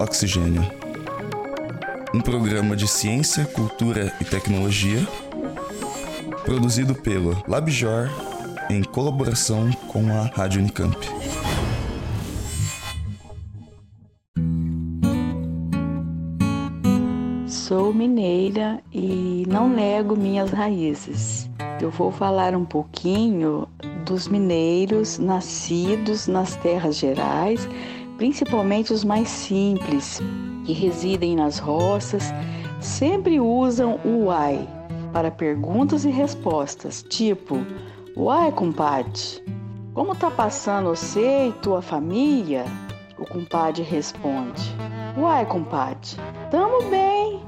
Oxigênio. Um programa de ciência, cultura e tecnologia produzido pelo LabJor em colaboração com a Rádio Unicamp. Sou mineira e não nego minhas raízes. Eu vou falar um pouquinho dos mineiros nascidos nas terras gerais, principalmente os mais simples, que residem nas roças, sempre usam o uai para perguntas e respostas, tipo: Uai, compadre, como tá passando você e tua família? O compadre responde: Uai, compadre, tamo bem.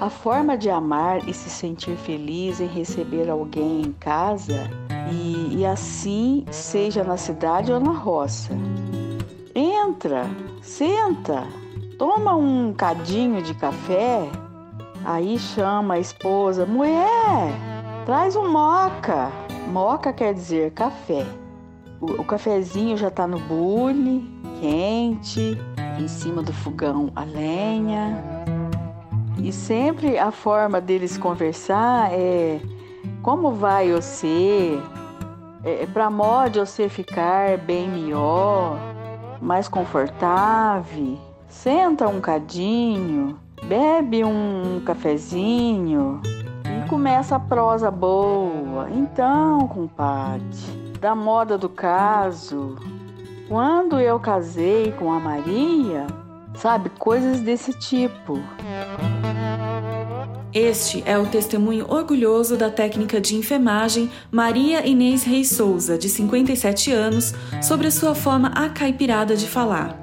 A forma de amar e se sentir feliz em receber alguém em casa e, e assim seja na cidade ou na roça. Entra, senta, toma um cadinho de café. Aí chama a esposa, mulher, traz um moca. Moca quer dizer café. O, o cafezinho já tá no bule, quente, em cima do fogão a lenha. E sempre a forma deles conversar é como vai você? É, para modo você ficar bem melhor, mais confortável. Senta um cadinho, bebe um cafezinho e começa a prosa boa. Então, compadre, da moda do caso, quando eu casei com a Maria, sabe, coisas desse tipo. Este é o testemunho orgulhoso da técnica de enfermagem Maria Inês Reis Souza, de 57 anos, sobre a sua forma acaipirada de falar.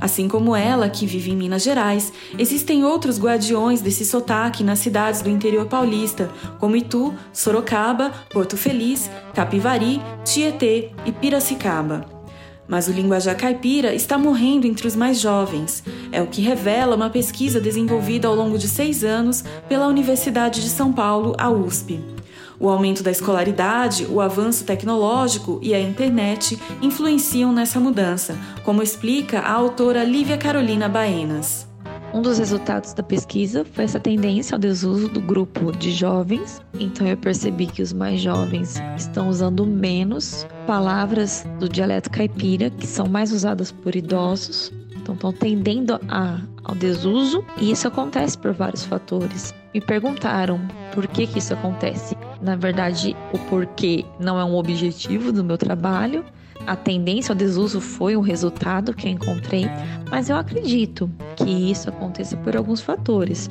Assim como ela, que vive em Minas Gerais, existem outros guardiões desse sotaque nas cidades do interior paulista, como Itu, Sorocaba, Porto Feliz, Capivari, Tietê e Piracicaba. Mas o linguajar caipira está morrendo entre os mais jovens. É o que revela uma pesquisa desenvolvida ao longo de seis anos pela Universidade de São Paulo, a USP. O aumento da escolaridade, o avanço tecnológico e a internet influenciam nessa mudança, como explica a autora Lívia Carolina Baenas. Um dos resultados da pesquisa foi essa tendência ao desuso do grupo de jovens. Então eu percebi que os mais jovens estão usando menos palavras do dialeto caipira, que são mais usadas por idosos. Então estão tendendo a, ao desuso e isso acontece por vários fatores. Me perguntaram por que, que isso acontece. Na verdade, o porquê não é um objetivo do meu trabalho, a tendência ao desuso foi um resultado que eu encontrei, mas eu acredito que isso aconteça por alguns fatores.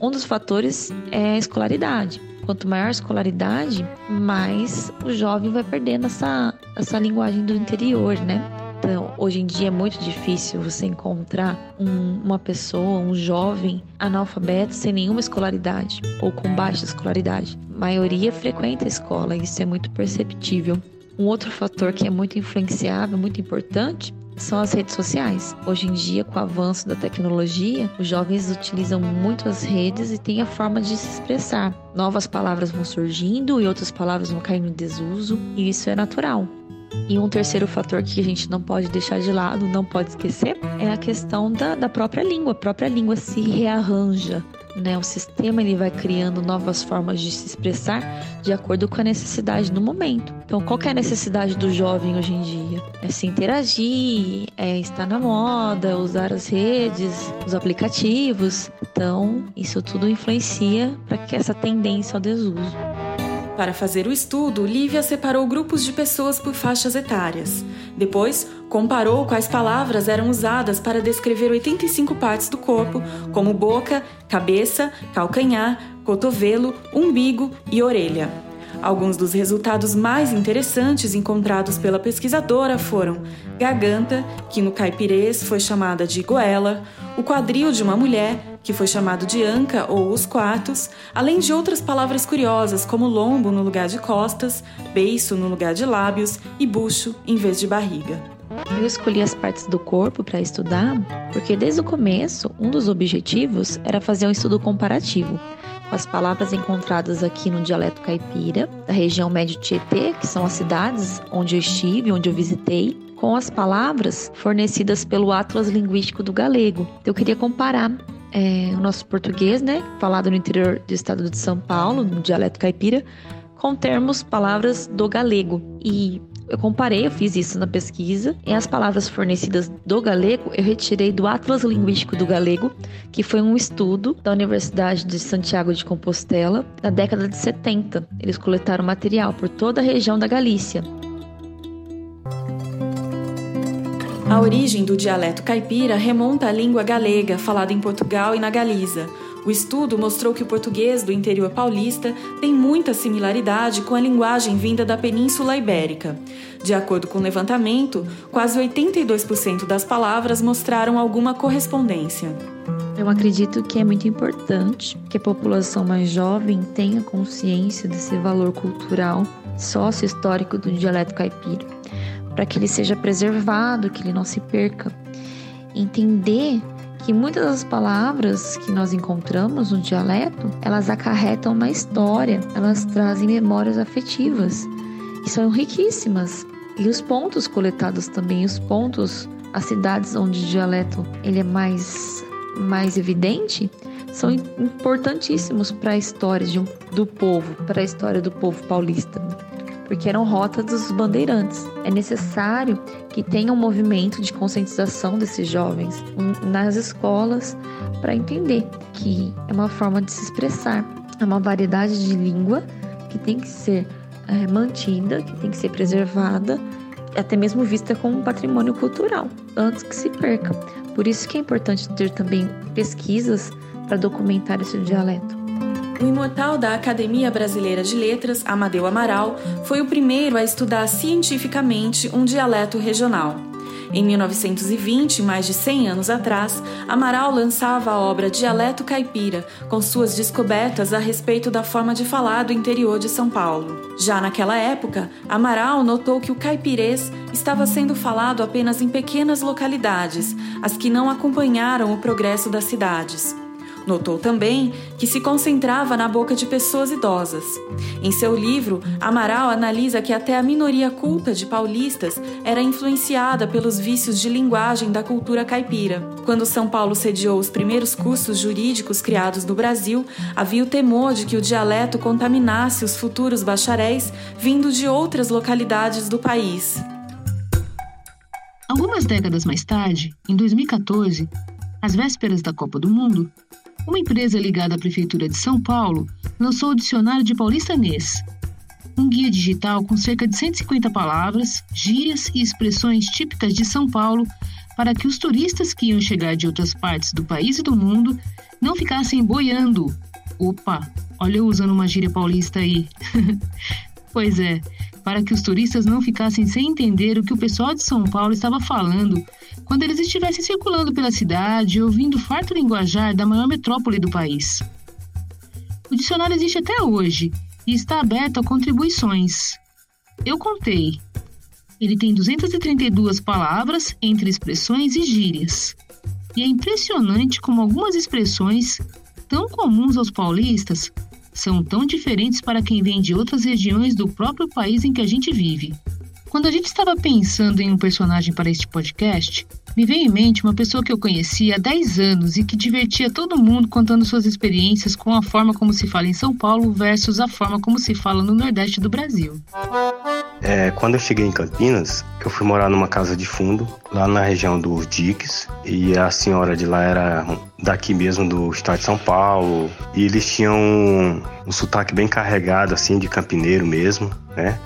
Um dos fatores é a escolaridade. Quanto maior a escolaridade, mais o jovem vai perdendo essa, essa linguagem do interior, né? Então, hoje em dia é muito difícil você encontrar um, uma pessoa, um jovem analfabeto sem nenhuma escolaridade ou com baixa escolaridade. A maioria frequenta a escola, isso é muito perceptível. Um outro fator que é muito influenciável, muito importante, são as redes sociais. Hoje em dia, com o avanço da tecnologia, os jovens utilizam muito as redes e têm a forma de se expressar. Novas palavras vão surgindo e outras palavras vão caindo em desuso, e isso é natural. E um terceiro fator que a gente não pode deixar de lado, não pode esquecer, é a questão da, da própria língua. A própria língua se rearranja né? O sistema ele vai criando novas formas de se expressar de acordo com a necessidade do momento. Então, qual é a necessidade do jovem hoje em dia? É se interagir, é estar na moda, usar as redes, os aplicativos. Então, isso tudo influencia para que essa tendência ao desuso. Para fazer o estudo, Lívia separou grupos de pessoas por faixas etárias. Depois, comparou quais palavras eram usadas para descrever 85 partes do corpo, como boca, cabeça, calcanhar, cotovelo, umbigo e orelha. Alguns dos resultados mais interessantes encontrados pela pesquisadora foram garganta, que no caipirês foi chamada de goela, o quadril de uma mulher, que foi chamado de anca ou os quartos, além de outras palavras curiosas como lombo no lugar de costas, beiço no lugar de lábios e bucho em vez de barriga. Eu escolhi as partes do corpo para estudar porque desde o começo um dos objetivos era fazer um estudo comparativo as palavras encontradas aqui no dialeto caipira, da região médio Tietê, que são as cidades onde eu estive, onde eu visitei, com as palavras fornecidas pelo Atlas Linguístico do Galego. Eu queria comparar é, o nosso português, né, falado no interior do estado de São Paulo, no dialeto caipira, com termos, palavras do galego. E eu comparei, eu fiz isso na pesquisa, e as palavras fornecidas do galego eu retirei do Atlas Linguístico do Galego, que foi um estudo da Universidade de Santiago de Compostela na década de 70. Eles coletaram material por toda a região da Galícia. A origem do dialeto caipira remonta à língua galega, falada em Portugal e na Galiza. O estudo mostrou que o português do interior paulista tem muita similaridade com a linguagem vinda da Península Ibérica. De acordo com o levantamento, quase 82% das palavras mostraram alguma correspondência. Eu acredito que é muito importante que a população mais jovem tenha consciência desse valor cultural sócio-histórico do dialeto caipira, para que ele seja preservado, que ele não se perca. Entender que muitas das palavras que nós encontramos no dialeto, elas acarretam uma história, elas trazem memórias afetivas e são riquíssimas. E os pontos coletados também, os pontos, as cidades onde o dialeto ele é mais mais evidente, são importantíssimos para a história um, do povo, para a história do povo paulista porque eram rotas dos bandeirantes. É necessário que tenha um movimento de conscientização desses jovens nas escolas para entender que é uma forma de se expressar, é uma variedade de língua que tem que ser é, mantida, que tem que ser preservada, até mesmo vista como um patrimônio cultural, antes que se perca. Por isso que é importante ter também pesquisas para documentar esse dialeto. O imortal da Academia Brasileira de Letras, Amadeu Amaral, foi o primeiro a estudar cientificamente um dialeto regional. Em 1920, mais de 100 anos atrás, Amaral lançava a obra Dialeto Caipira, com suas descobertas a respeito da forma de falar do interior de São Paulo. Já naquela época, Amaral notou que o caipirês estava sendo falado apenas em pequenas localidades, as que não acompanharam o progresso das cidades. Notou também que se concentrava na boca de pessoas idosas. Em seu livro, Amaral analisa que até a minoria culta de paulistas era influenciada pelos vícios de linguagem da cultura caipira. Quando São Paulo sediou os primeiros cursos jurídicos criados no Brasil, havia o temor de que o dialeto contaminasse os futuros bacharéis vindo de outras localidades do país. Algumas décadas mais tarde, em 2014, às vésperas da Copa do Mundo, uma empresa ligada à Prefeitura de São Paulo lançou o Dicionário de Paulistanês, um guia digital com cerca de 150 palavras, gírias e expressões típicas de São Paulo para que os turistas que iam chegar de outras partes do país e do mundo não ficassem boiando. Opa, olha eu usando uma gíria paulista aí. pois é, para que os turistas não ficassem sem entender o que o pessoal de São Paulo estava falando quando eles estivessem circulando pela cidade ouvindo o farto linguajar da maior metrópole do país. O dicionário existe até hoje e está aberto a contribuições. Eu contei. Ele tem 232 palavras entre expressões e gírias. E é impressionante como algumas expressões, tão comuns aos paulistas, são tão diferentes para quem vem de outras regiões do próprio país em que a gente vive. Quando a gente estava pensando em um personagem para este podcast, me veio em mente uma pessoa que eu conhecia há 10 anos e que divertia todo mundo contando suas experiências com a forma como se fala em São Paulo versus a forma como se fala no Nordeste do Brasil. É, quando eu cheguei em Campinas, eu fui morar numa casa de fundo, lá na região dos Diques, e a senhora de lá era daqui mesmo do estado de São Paulo, e eles tinham um, um sotaque bem carregado, assim, de campineiro mesmo, né?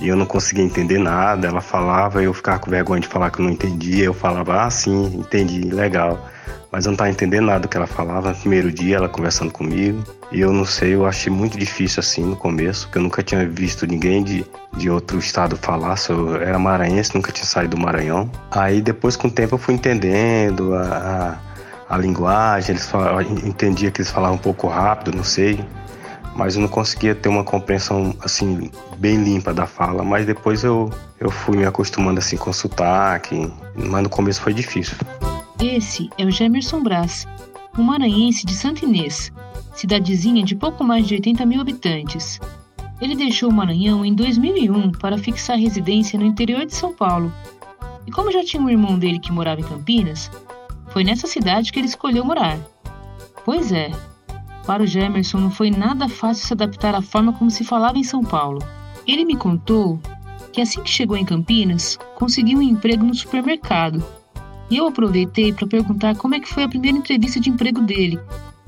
E eu não conseguia entender nada, ela falava, eu ficava com vergonha de falar que eu não entendia, eu falava, ah, sim, entendi, legal mas eu não estava entendendo nada do que ela falava. No primeiro dia, ela conversando comigo. E eu não sei, eu achei muito difícil assim no começo, porque eu nunca tinha visto ninguém de, de outro estado falar. Eu era maranhense, nunca tinha saído do Maranhão. Aí depois, com o tempo, eu fui entendendo a, a, a linguagem, eles falavam, entendia que eles falavam um pouco rápido, não sei. Mas eu não conseguia ter uma compreensão assim bem limpa da fala. Mas depois eu, eu fui me acostumando assim com sotaque. Mas no começo foi difícil. Esse é o Gemerson Brás, um maranhense de Santa Inês, cidadezinha de pouco mais de 80 mil habitantes. Ele deixou o Maranhão em 2001 para fixar residência no interior de São Paulo. E como já tinha um irmão dele que morava em Campinas, foi nessa cidade que ele escolheu morar. Pois é, para o Gemerson não foi nada fácil se adaptar à forma como se falava em São Paulo. Ele me contou que assim que chegou em Campinas, conseguiu um emprego no supermercado. E eu aproveitei para perguntar como é que foi a primeira entrevista de emprego dele.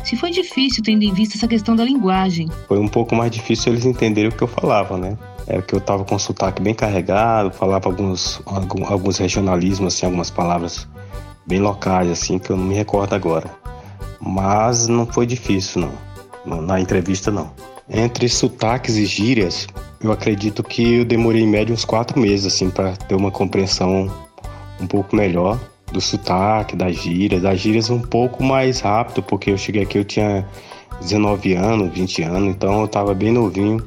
Se foi difícil, tendo em vista essa questão da linguagem. Foi um pouco mais difícil eles entenderem o que eu falava, né? Era que eu estava com sotaque bem carregado, falava alguns, alguns regionalismos, assim, algumas palavras bem locais, assim, que eu não me recordo agora. Mas não foi difícil, não. Na entrevista, não. Entre sotaques e gírias, eu acredito que eu demorei em média uns quatro meses, assim, para ter uma compreensão um pouco melhor do sotaque, das gírias. Das gírias um pouco mais rápido, porque eu cheguei aqui, eu tinha 19 anos, 20 anos, então eu estava bem novinho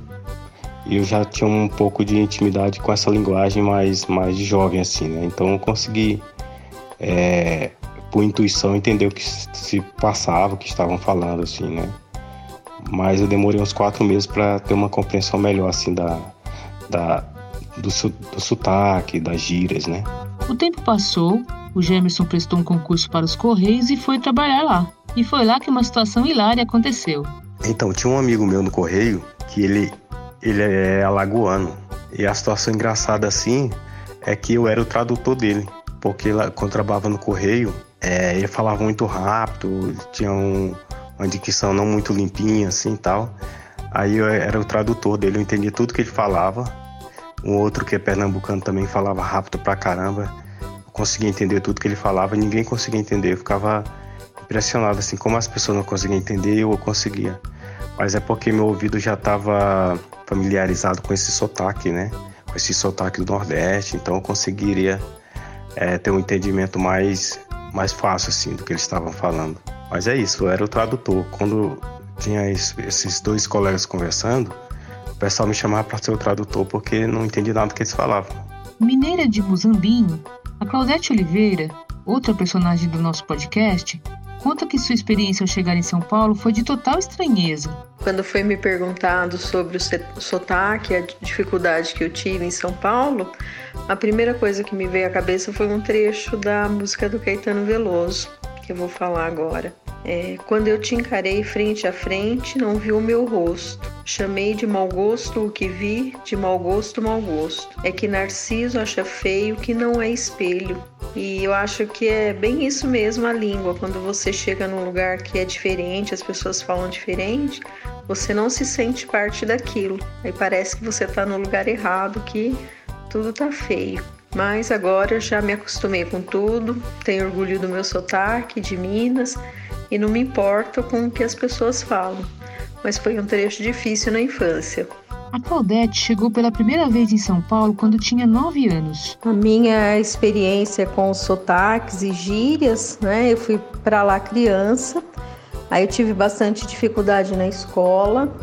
e eu já tinha um pouco de intimidade com essa linguagem mais, mais de jovem, assim, né? Então eu consegui, é, por intuição, entender o que se passava, o que estavam falando, assim, né? Mas eu demorei uns quatro meses para ter uma compreensão melhor, assim, da, da, do, do sotaque, das gírias, né? O tempo passou, o Gemerson prestou um concurso para os Correios e foi trabalhar lá. E foi lá que uma situação hilária aconteceu. Então, tinha um amigo meu no Correio que ele ele é alagoano. E a situação engraçada assim é que eu era o tradutor dele, porque lá, quando trabalhava no correio, é, ele falava muito rápido, tinha um, uma dicção não muito limpinha assim e tal. Aí eu era o tradutor dele, eu entendia tudo que ele falava. Um outro que é pernambucano também falava rápido pra caramba. Eu conseguia entender tudo que ele falava, ninguém conseguia entender. Eu ficava impressionado assim, como as pessoas não conseguiam entender, eu conseguia. Mas é porque meu ouvido já estava familiarizado com esse sotaque, né? Com esse sotaque do Nordeste, então eu conseguiria é, ter um entendimento mais, mais fácil, assim, do que eles estavam falando. Mas é isso, eu era o tradutor. Quando tinha esses dois colegas conversando, o pessoal me chamava para ser o tradutor porque não entendia nada do que eles falavam. Mineira de Muzambinho, a Claudete Oliveira, outra personagem do nosso podcast, conta que sua experiência ao chegar em São Paulo foi de total estranheza. Quando foi me perguntado sobre o sotaque, a dificuldade que eu tive em São Paulo, a primeira coisa que me veio à cabeça foi um trecho da música do Caetano Veloso, que eu vou falar agora. É, quando eu te encarei frente a frente, não vi o meu rosto. Chamei de mau gosto o que vi, de mau gosto, mau gosto. É que Narciso acha feio que não é espelho. E eu acho que é bem isso mesmo a língua. Quando você chega num lugar que é diferente, as pessoas falam diferente, você não se sente parte daquilo. Aí parece que você está no lugar errado, que tudo tá feio. Mas agora já me acostumei com tudo, tenho orgulho do meu sotaque de Minas e não me importo com o que as pessoas falam. Mas foi um trecho difícil na infância. A Claudete chegou pela primeira vez em São Paulo quando tinha 9 anos. A minha experiência com sotaques e gírias, né? Eu fui para lá criança, aí eu tive bastante dificuldade na escola,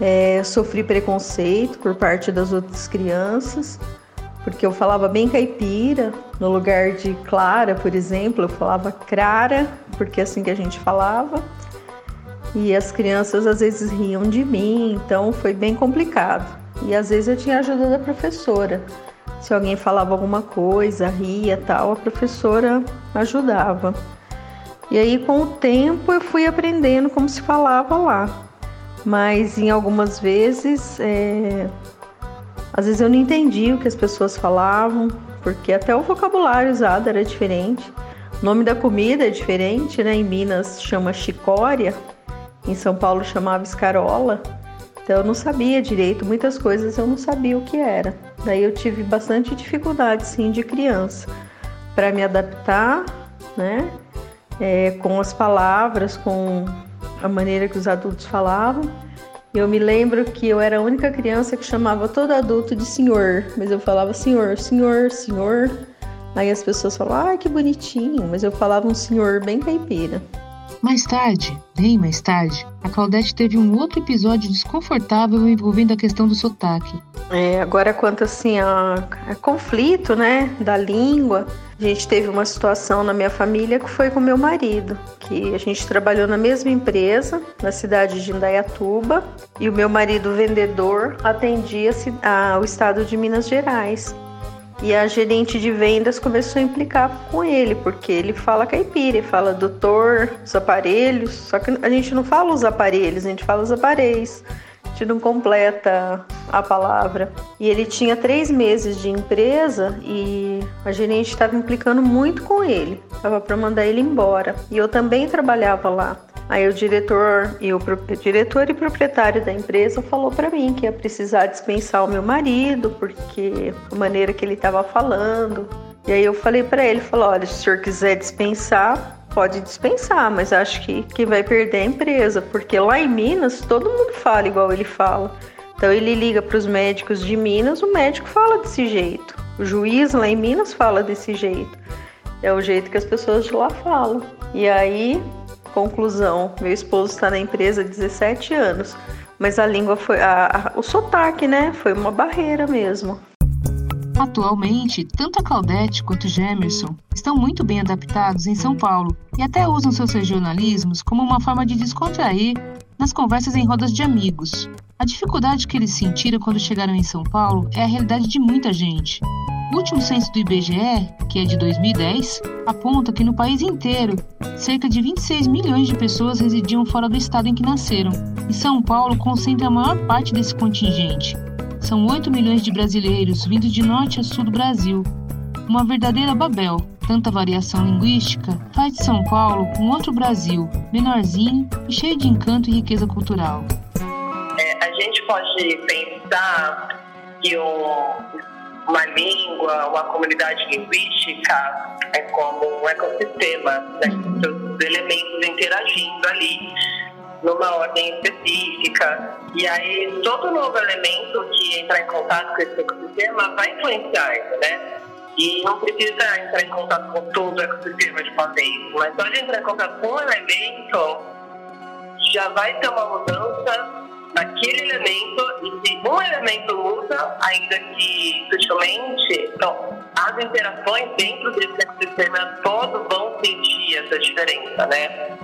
é, sofri preconceito por parte das outras crianças, porque eu falava bem caipira, no lugar de Clara, por exemplo, eu falava Crara, porque é assim que a gente falava. E as crianças às vezes riam de mim, então foi bem complicado. E às vezes eu tinha ajuda da professora. Se alguém falava alguma coisa, ria tal, a professora ajudava. E aí com o tempo eu fui aprendendo como se falava lá. Mas em algumas vezes, é... às vezes eu não entendi o que as pessoas falavam, porque até o vocabulário usado era diferente. O nome da comida é diferente, né? Em Minas chama chicória, em São Paulo chamava escarola. Então eu não sabia direito, muitas coisas eu não sabia o que era. Daí eu tive bastante dificuldade, sim, de criança, para me adaptar, né? É, com as palavras, com a maneira que os adultos falavam. Eu me lembro que eu era a única criança que chamava todo adulto de senhor, mas eu falava senhor, senhor, senhor. Aí as pessoas falavam, ai que bonitinho, mas eu falava um senhor bem caipira. Mais tarde, bem mais tarde, a Claudete teve um outro episódio desconfortável envolvendo a questão do sotaque. É, agora quanto assim a, a, conflito, né, da língua, a gente teve uma situação na minha família que foi com meu marido, que a gente trabalhou na mesma empresa, na cidade de Indaiatuba, e o meu marido vendedor atendia a, o estado de Minas Gerais. E a gerente de vendas começou a implicar com ele, porque ele fala caipira, ele fala doutor, os aparelhos, só que a gente não fala os aparelhos, a gente fala os aparelhos gente não completa a palavra. E ele tinha três meses de empresa e a gerente estava implicando muito com ele, estava para mandar ele embora. E eu também trabalhava lá. Aí o diretor e o diretor e proprietário da empresa falou para mim que ia precisar dispensar o meu marido porque a maneira que ele estava falando. E aí eu falei para ele, falou, olha, se o senhor quiser dispensar, pode dispensar, mas acho que quem vai perder é a empresa, porque lá em Minas todo mundo fala igual ele fala. Então ele liga para os médicos de Minas, o médico fala desse jeito. O juiz lá em Minas fala desse jeito. É o jeito que as pessoas de lá falam. E aí, conclusão, meu esposo está na empresa há 17 anos, mas a língua foi a, a, o sotaque, né? Foi uma barreira mesmo. Atualmente, tanto a Claudete quanto o Gemerson estão muito bem adaptados em São Paulo e até usam seus regionalismos como uma forma de descontrair nas conversas em rodas de amigos. A dificuldade que eles sentiram quando chegaram em São Paulo é a realidade de muita gente. O último censo do IBGE, que é de 2010, aponta que no país inteiro, cerca de 26 milhões de pessoas residiam fora do estado em que nasceram, e São Paulo concentra a maior parte desse contingente, são 8 milhões de brasileiros vindo de norte a sul do Brasil. Uma verdadeira Babel. Tanta variação linguística faz de São Paulo um outro Brasil, menorzinho e cheio de encanto e riqueza cultural. É, a gente pode pensar que um, uma língua, uma comunidade linguística é como um ecossistema, né? Os elementos interagindo ali numa ordem específica. E aí, todo novo elemento que entrar em contato com esse ecossistema vai influenciar isso, né? E não precisa entrar em contato com todo o ecossistema de uma vez, mas só de entrar em contato com um elemento, já vai ter uma mudança naquele elemento, e se um elemento muda, ainda que sutilmente, então, as interações dentro desse ecossistema todos vão sentir essa diferença, né?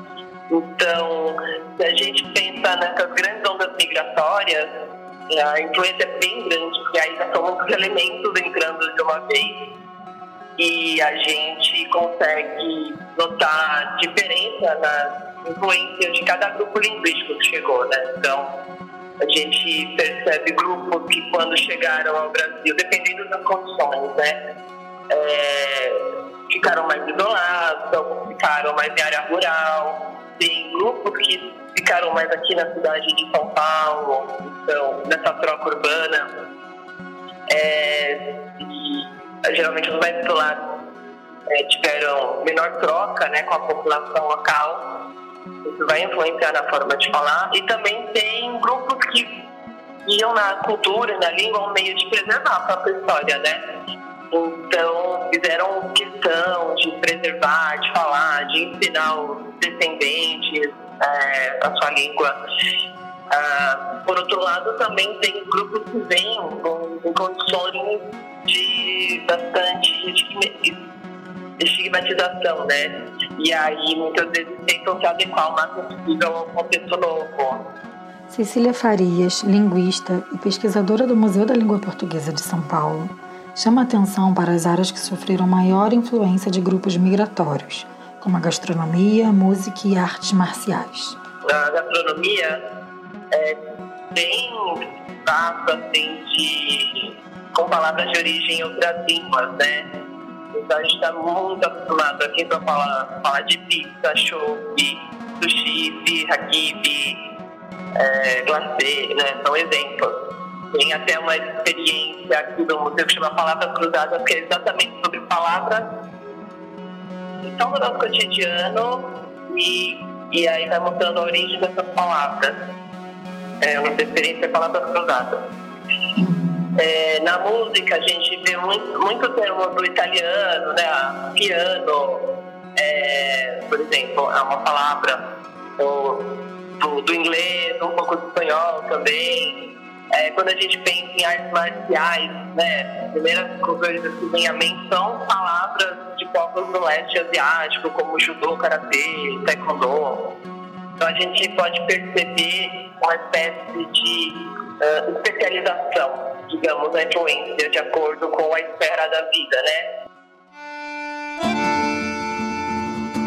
Então, se a gente pensa nessas grandes ondas migratórias, a influência é bem grande, porque aí já são muitos elementos entrando de uma vez e a gente consegue notar diferença na influência de cada grupo linguístico que chegou, né? Então, a gente percebe grupos que quando chegaram ao Brasil, dependendo das condições, né? É, ficaram mais isolados, alguns ficaram mais em área rural, tem grupos que ficaram mais aqui na cidade de São Paulo, então, nessa troca urbana. É, e, geralmente os mais isolados é, tiveram menor troca né, com a população local. Isso vai influenciar na forma de falar. E também tem grupos que iam na cultura na língua um meio de preservar a própria história, né? Então, fizeram questão de preservar, de falar, de ensinar os descendentes é, a sua língua. Ah, por outro lado, também tem grupos que vêm com condições de bastante estigmatização, né? E aí, muitas vezes, tentam se adequar o máximo possível ao contexto novo. Cecília Farias, linguista e pesquisadora do Museu da Língua Portuguesa de São Paulo, chama atenção para as áreas que sofreram maior influência de grupos migratórios, como a gastronomia, música e artes marciais. A gastronomia é bem vasto, assim, de, com palavras de origem em outras línguas, né? Então a gente está muito acostumado aqui para falar, falar de pizza, chope, sushi, birra, kibe, é, glacê, né? São exemplos. Tem até uma experiência aqui do museu que chama Palavras Cruzadas, que é exatamente sobre palavras que estão no nosso cotidiano e, e aí vai mostrando a origem dessas palavras. É uma experiência Palavras Cruzadas. É, na música a gente vê muito, muito termo do italiano, né? Piano, é, por exemplo, é uma palavra do, do, do inglês, um pouco do espanhol também. É, quando a gente pensa em artes marciais, né, as primeiras coisas que vem à mente são palavras de povos do leste asiático, como judô, karatê, taekwondo. Então a gente pode perceber uma espécie de uh, especialização digamos, a influência de acordo com a esfera da vida, né?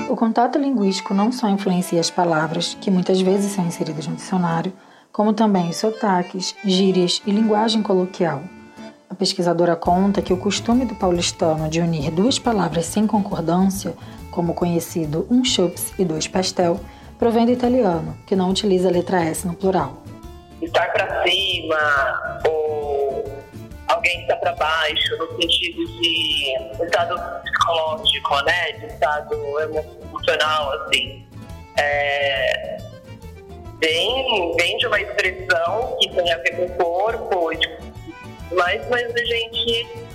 O contato linguístico não só influencia as palavras, que muitas vezes são inseridas no dicionário, como também os sotaques, gírias e linguagem coloquial. A pesquisadora conta que o costume do paulistano de unir duas palavras sem concordância, como o conhecido um chups e dois pastel, provém do italiano, que não utiliza a letra S no plural. Estar para cima ou alguém está para baixo, no sentido de estado psicológico, né? De estado emocional, assim. É, vem, vem de uma expressão que tem a ver com o corpo, mas, mas a gente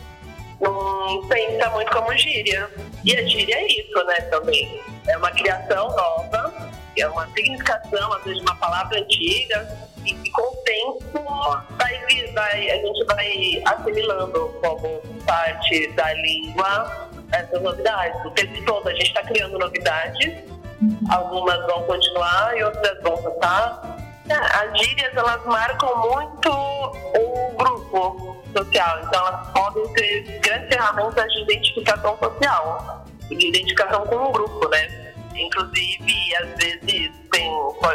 não pensa muito como gíria. E a gíria é isso, né, também. É uma criação nova, é uma significação, às vezes, de uma palavra antiga, e, e com o tempo vai, vai, a gente vai assimilando como parte da língua essas novidades. O tempo todo a gente está criando novidades, algumas vão continuar e outras vão passar. É, as gírias, elas marcam muito o grupo social, então elas podem ser grandes ferramentas de identificação social, de identificação com um grupo, né? Inclusive, às vezes, tem...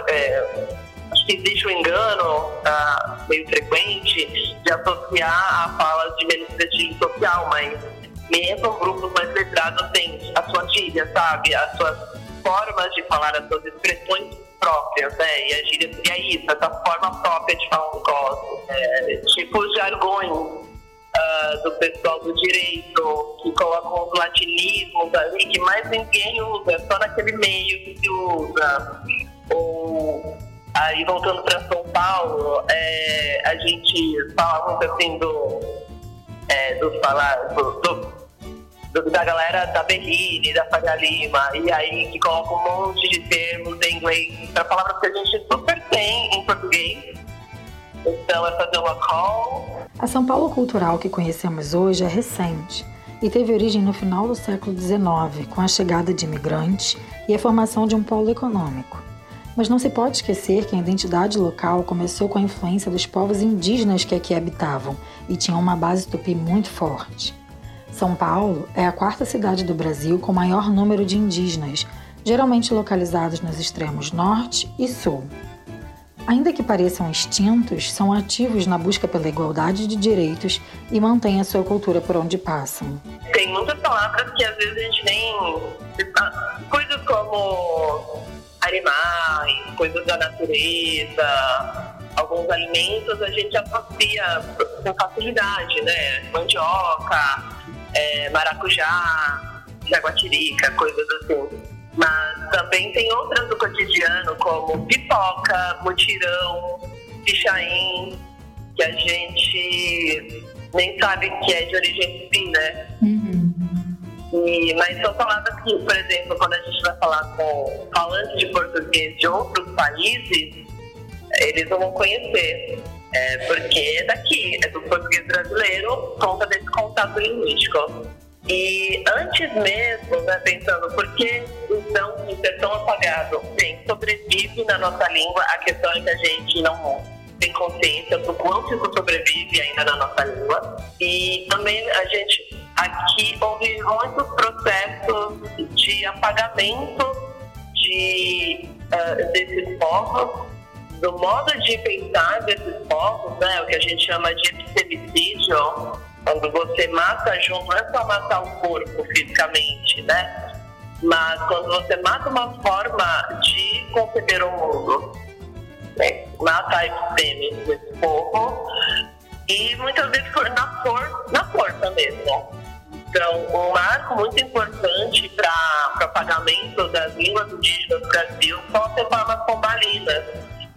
É, acho que existe um engano tá, meio frequente de associar a fala de menos prestígio social, mas mesmo grupos mais letrados têm a sua gíria, sabe? As suas formas de falar, as suas expressões próprias, né? E a gíria seria isso, essa forma própria de falar um negócio. É, tipo jargões uh, do pessoal do direito, que colocam os latinismos ali, que mais ninguém usa, é só naquele meio que se usa. Ou aí voltando para São Paulo, é, a gente fala muito assim do, é, do falar do, do da galera da Bellini, da Faria Lima, e aí que coloca um monte de termos em inglês para palavras que a gente super tem em português. Então é fazer uma call. A São Paulo cultural que conhecemos hoje é recente e teve origem no final do século XIX, com a chegada de imigrantes e a formação de um polo econômico. Mas não se pode esquecer que a identidade local começou com a influência dos povos indígenas que aqui habitavam e tinham uma base tupi muito forte. São Paulo é a quarta cidade do Brasil com maior número de indígenas, geralmente localizados nos extremos norte e sul. Ainda que pareçam extintos, são ativos na busca pela igualdade de direitos e mantêm a sua cultura por onde passam. Tem muitas palavras que às vezes a gente nem. coisas como animais, coisas da natureza, alguns alimentos a gente associa com facilidade, né? Mandioca, é, maracujá, jaguatirica, coisas assim. Mas também tem outras do cotidiano, como pipoca, mutirão, pichain, que a gente nem sabe que é de origem tupi, né? Uhum. E, mas são palavras que, por exemplo, quando a gente vai falar com falantes de português de outros países, eles não vão conhecer. É, porque é daqui, é do português brasileiro, conta desse contato linguístico. E antes mesmo, né, pensando, por que então ser tão apagado? Bem, sobrevive na nossa língua, a questão é que a gente não tem consciência do quanto isso sobrevive ainda na nossa língua. E também a gente, aqui houve muitos processos de apagamento de, uh, desses povos do modo de pensar desses povos, né, o que a gente chama de epistemicídio, quando você mata junto, não é só matar o corpo fisicamente, né? Mas quando você mata uma forma de conceber o mundo, né? mata a episteme desse povo, e muitas vezes na, for, na força mesmo. Então, um marco muito importante para o pagamento das línguas indígenas do Brasil são as reformas pombalinas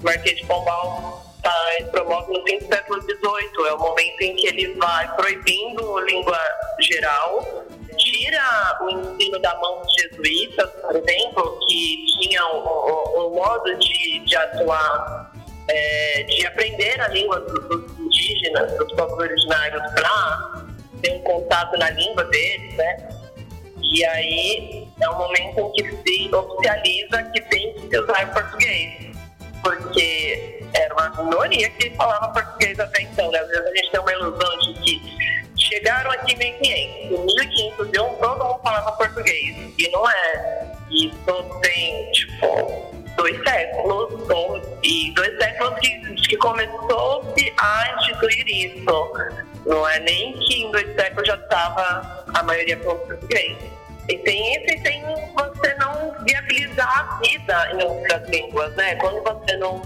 Marquês de Pombal tá, promove no fim do século XVIII. É o momento em que ele vai proibindo a língua geral, tira o ensino da mão dos jesuítas, por exemplo, que tinham um, um modo de, de atuar, é, de aprender a língua dos, dos indígenas, dos povos originários, para ter um contato na língua deles, né? E aí é o momento em que se oficializa que tem que se usar português porque era uma minoria que falava português até então. Né? Às vezes a gente tem uma ilusão de que chegaram aqui 1.500, em 1.500 de um, todo mundo falava português. E não é. Isso tem, tipo, dois séculos, e dois séculos que, que começou-se a instituir isso. Não é nem que em dois séculos já estava a maioria falando português. E tem isso e tem você não viabilizar a vida em outras línguas, né? Quando você não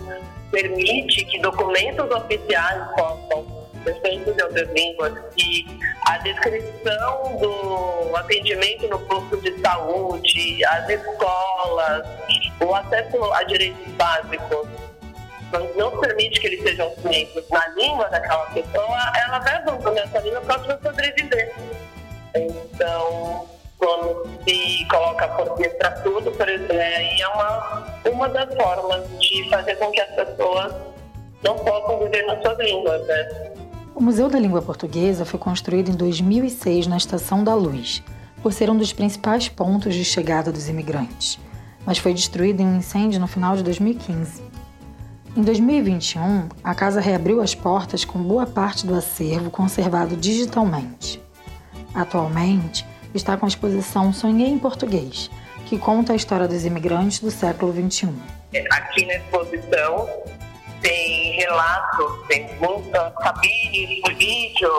permite que documentos oficiais possam ser feitos em outras línguas, que a descrição do atendimento no posto de saúde, as escolas, o acesso a direitos básicos não permite que eles sejam feitos na língua daquela pessoa, ela vai avançando nessa língua para sobreviver. Então, se coloca português para tudo, por exemplo, aí é uma, uma das formas de fazer com que as pessoas não possam viver nas suas línguas, né? O Museu da Língua Portuguesa foi construído em 2006 na Estação da Luz, por ser um dos principais pontos de chegada dos imigrantes, mas foi destruído em um incêndio no final de 2015. Em 2021, a casa reabriu as portas com boa parte do acervo conservado digitalmente. Atualmente, está com a exposição Sonhei em Português, que conta a história dos imigrantes do século XXI. Aqui na exposição tem relatos, tem muitas cabines vídeo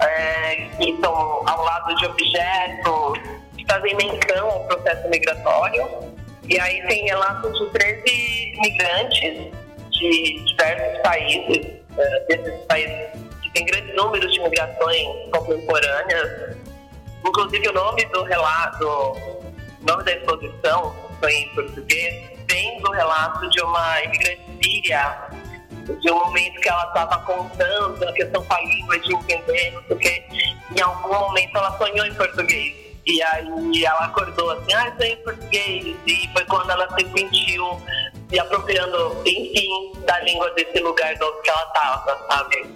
é, que estão ao lado de objetos que fazem menção ao processo migratório. E aí tem relatos de 13 migrantes de diversos países, é, desses países que têm grandes números de migrações contemporâneas, Inclusive o nome do relato, o nome da exposição, foi em português, vem do relato de uma imigrante síria, de um momento que ela estava contando a questão com a língua, de entender, porque em algum momento ela sonhou em português. E aí ela acordou assim, ah, sonhei em português. E foi quando ela se sentiu se apropriando, enfim, da língua desse lugar do que ela estava, sabe?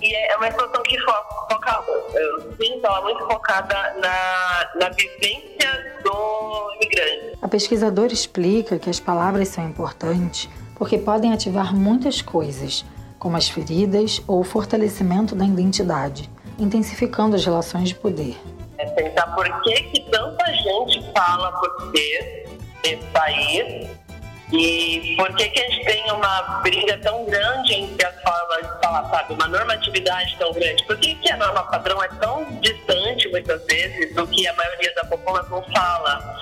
E é uma exposição que foca, eu sinto ela muito focada na, na vivência do imigrante. A pesquisadora explica que as palavras são importantes porque podem ativar muitas coisas, como as feridas ou o fortalecimento da identidade, intensificando as relações de poder. É pensar por que, que tanta gente fala português nesse país e por que, que a gente tem uma briga tão grande entre as formas de falar, sabe? Uma normatividade tão grande? Por que, que a norma padrão é tão distante, muitas vezes, do que a maioria da população fala?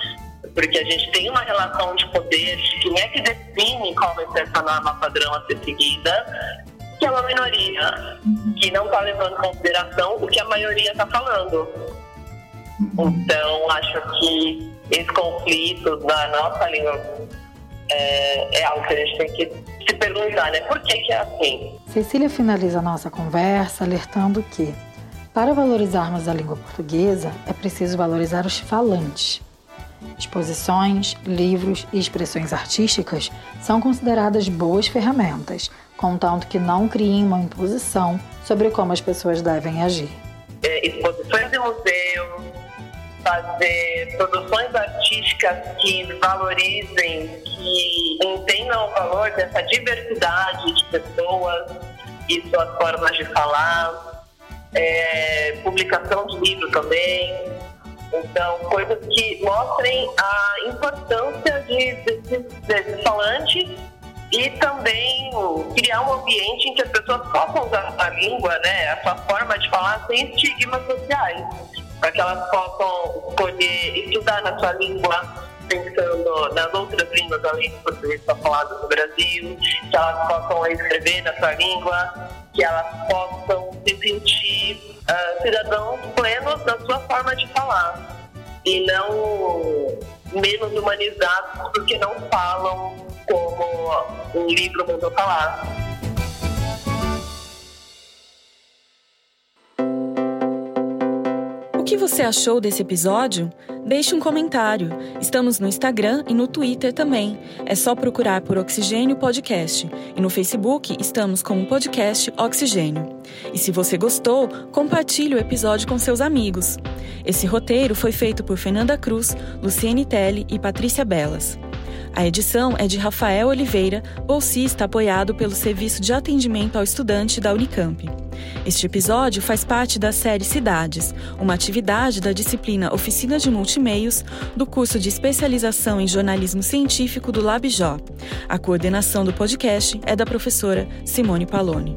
Porque a gente tem uma relação de poder de quem é que define qual vai ser essa norma padrão a ser seguida, que é uma minoria, que não está levando em consideração o que a maioria está falando. Então, acho que esse conflito da nossa língua é, é algo que a gente tem que se perguntar, né? Por que, que é assim? Cecília finaliza a nossa conversa alertando que, para valorizarmos a língua portuguesa, é preciso valorizar os falantes. Exposições, livros e expressões artísticas são consideradas boas ferramentas, contanto que não criem uma imposição sobre como as pessoas devem agir. É, fazer produções artísticas que valorizem, que entendam o valor dessa diversidade de pessoas e suas formas de falar, é, publicação de livro também. Então, coisas que mostrem a importância de, desses, desses falantes e também criar um ambiente em que as pessoas possam usar a língua, né, a sua forma de falar sem estigmas sociais para que elas possam escolher estudar na sua língua, pensando nas outras línguas além do português que falado no Brasil, que elas possam escrever na sua língua, que elas possam se sentir uh, cidadãos plenos na sua forma de falar e não menos humanizados porque não falam como um livro mandou falar. Você achou desse episódio? Deixe um comentário. Estamos no Instagram e no Twitter também. É só procurar por Oxigênio Podcast. E no Facebook estamos com o podcast Oxigênio. E se você gostou, compartilhe o episódio com seus amigos. Esse roteiro foi feito por Fernanda Cruz, Luciene Telli e Patrícia Belas. A edição é de Rafael Oliveira, bolsista apoiado pelo Serviço de Atendimento ao Estudante da Unicamp. Este episódio faz parte da série Cidades, uma atividade da disciplina Oficina de Multimeios do curso de especialização em jornalismo científico do LabJó. A coordenação do podcast é da professora Simone Paloni.